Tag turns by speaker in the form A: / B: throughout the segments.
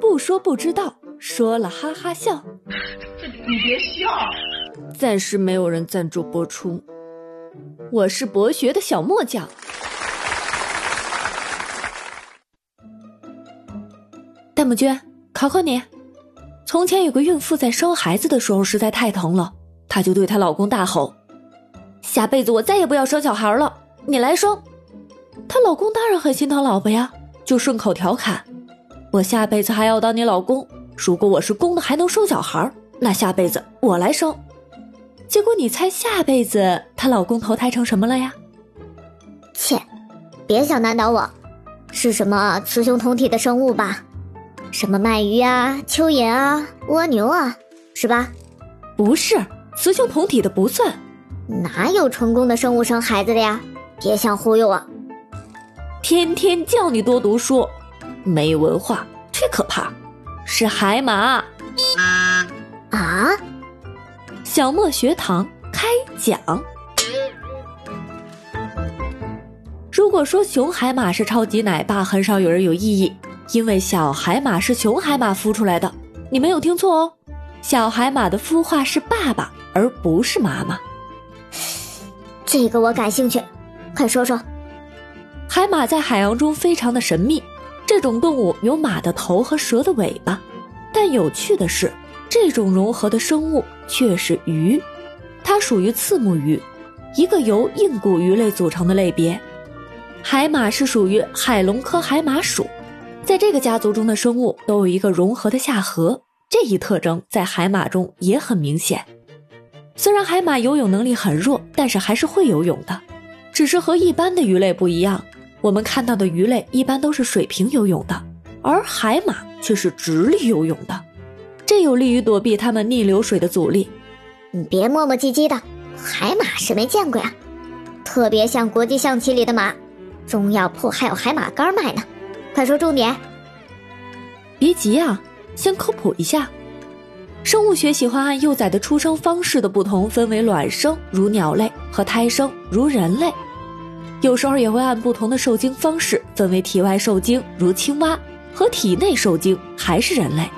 A: 不说不知道，说了哈哈笑。
B: 你别笑。
A: 暂时没有人赞助播出。我是博学的小墨匠。戴木君，考考你：从前有个孕妇在生孩子的时候实在太疼了，她就对她老公大吼：“下辈子我再也不要生小孩了，你来生。”她老公当然很心疼老婆呀，就顺口调侃：“我下辈子还要当你老公，如果我是公的还能生小孩，那下辈子我来生。”结果你猜下辈子她老公投胎成什么了呀？
C: 切，别想难倒我，是什么雌雄同体的生物吧？什么鳗鱼啊、蚯蚓啊、蜗牛啊，是吧？
A: 不是，雌雄同体的不算。
C: 哪有成功的生物生孩子的呀？别想忽悠我！
A: 天天叫你多读书，没文化，忒可怕。是海马。
C: 啊！
A: 小莫学堂开讲。如果说熊海马是超级奶爸，很少有人有异议。因为小海马是熊海马孵出来的，你没有听错哦，小海马的孵化是爸爸，而不是妈妈。
C: 这个我感兴趣，快说说。
A: 海马在海洋中非常的神秘，这种动物有马的头和蛇的尾巴，但有趣的是，这种融合的生物却是鱼，它属于刺目鱼，一个由硬骨鱼类组成的类别。海马是属于海龙科海马属。在这个家族中的生物都有一个融合的下颌，这一特征在海马中也很明显。虽然海马游泳能力很弱，但是还是会游泳的，只是和一般的鱼类不一样。我们看到的鱼类一般都是水平游泳的，而海马却是直立游泳的，这有利于躲避它们逆流水的阻力。
C: 你别磨磨唧唧的，海马是没见过呀，特别像国际象棋里的马，中药铺还有海马干卖呢。快说重点！
A: 别急啊，先科普一下。生物学喜欢按幼崽的出生方式的不同，分为卵生如鸟类和胎生如人类。有时候也会按不同的受精方式，分为体外受精如青蛙和体内受精还是人类。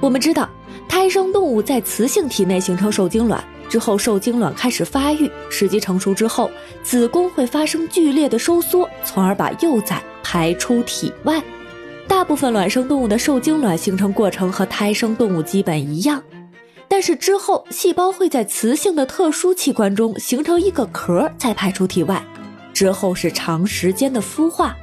A: 我们知道，胎生动物在雌性体内形成受精卵之后，受精卵开始发育，时机成熟之后，子宫会发生剧烈的收缩，从而把幼崽。排出体外，大部分卵生动物的受精卵形成过程和胎生动物基本一样，但是之后细胞会在雌性的特殊器官中形成一个壳，再排出体外，之后是长时间的孵化。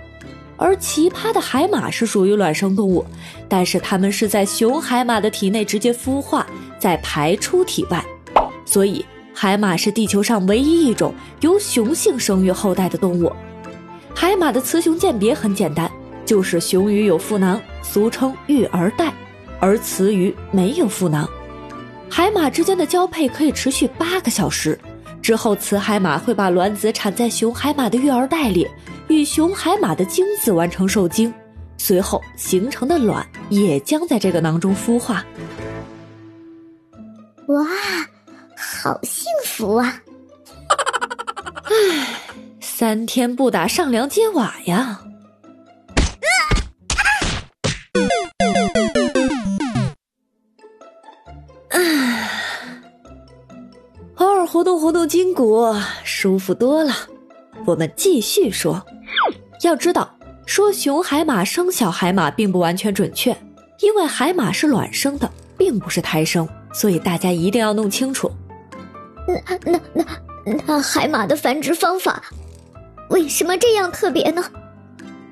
A: 而奇葩的海马是属于卵生动物，但是它们是在雄海马的体内直接孵化，再排出体外，所以海马是地球上唯一一种由雄性生育后代的动物。海马的雌雄鉴别很简单，就是雄鱼有腹囊，俗称育儿袋，而雌鱼没有腹囊。海马之间的交配可以持续八个小时，之后雌海马会把卵子产在雄海马的育儿袋里，与雄海马的精子完成受精，随后形成的卵也将在这个囊中孵化。
C: 哇，好幸福啊！
A: 唉。三天不打上梁揭瓦呀！筋骨，舒服多了。我们继续说，要知道，说雄海马生小海马并不完全准确，因为海马是卵生的，并不是胎生，所以大家一定要弄清楚。
C: 那那那那海马的繁殖方法？为什么这样特别呢？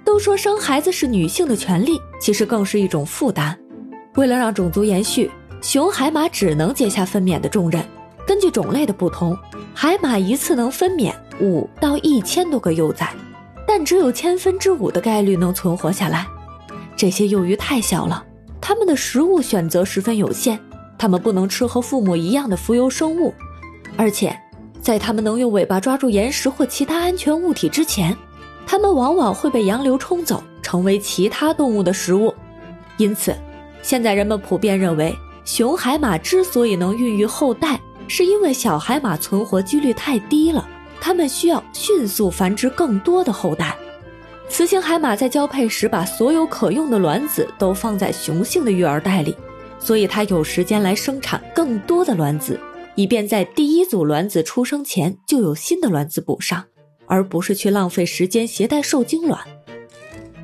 A: 都说生孩子是女性的权利，其实更是一种负担。为了让种族延续，雄海马只能接下分娩的重任。根据种类的不同，海马一次能分娩五到一千多个幼崽，但只有千分之五的概率能存活下来。这些幼鱼太小了，它们的食物选择十分有限，它们不能吃和父母一样的浮游生物，而且。在它们能用尾巴抓住岩石或其他安全物体之前，它们往往会被洋流冲走，成为其他动物的食物。因此，现在人们普遍认为，雄海马之所以能孕育后代，是因为小海马存活几率太低了，它们需要迅速繁殖更多的后代。雌性海马在交配时把所有可用的卵子都放在雄性的育儿袋里，所以它有时间来生产更多的卵子，以便在第一组卵子出生前就有新的卵子补上，而不是去浪费时间携带受精卵。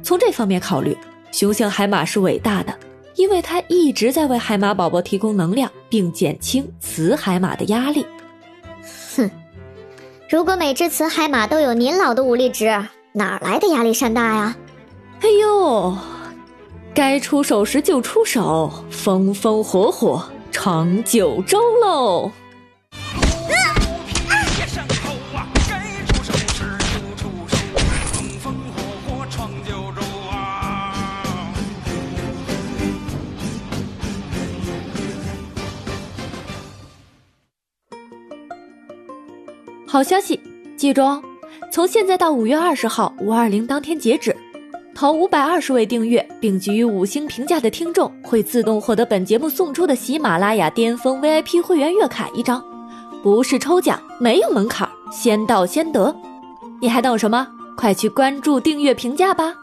A: 从这方面考虑，雄性海马是伟大的，因为它一直在为海马宝宝提供能量，并减轻雌海马的压力。
C: 哼，如果每只雌海马都有您老的武力值。哪来的压力山大呀？
A: 哎呦，该出手时就出手，风风火火闯九州喽！好消息，记住哦。从现在到五月二十号五二零当天截止，投五百二十位订阅并给予五星评价的听众会自动获得本节目送出的喜马拉雅巅峰 VIP 会员月卡一张，不是抽奖，没有门槛，先到先得。你还等什么？快去关注、订阅、评价吧！